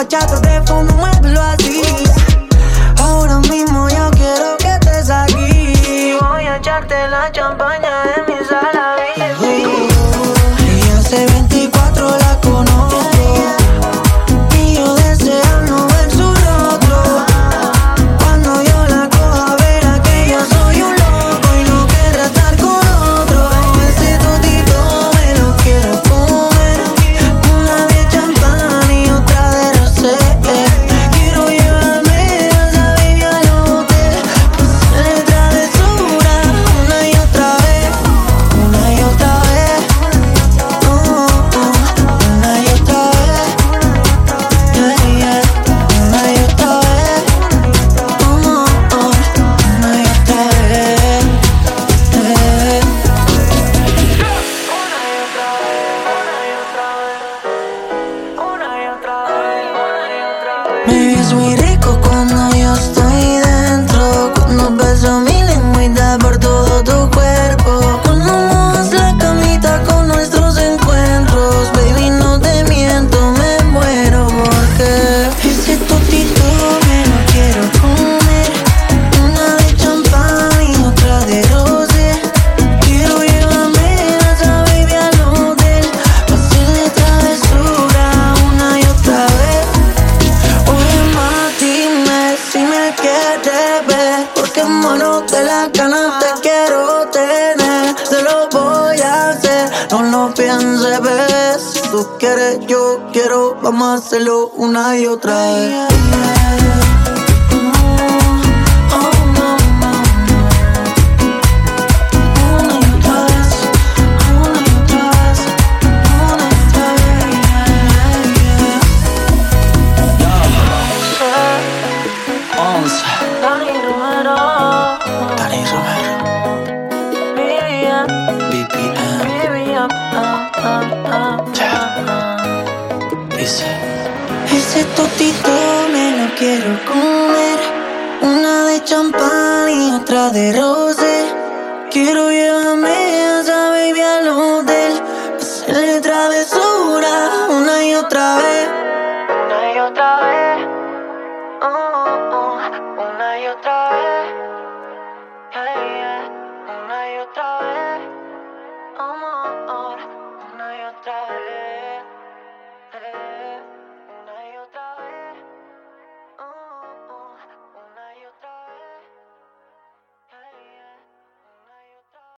bachato que fumo, muévelo así. Ahora mismo yo quiero que estés aquí. Voy a echarte la champaña, eh. Maybe it's what de las ganas te quiero tener, se lo voy a hacer, no lo pienses, ves. Tú quieres, yo quiero, vamos a hacerlo una y otra vez. Ese totito me lo quiero comer. Una de champán y otra de rosé. Quiero llevarme oh. oh.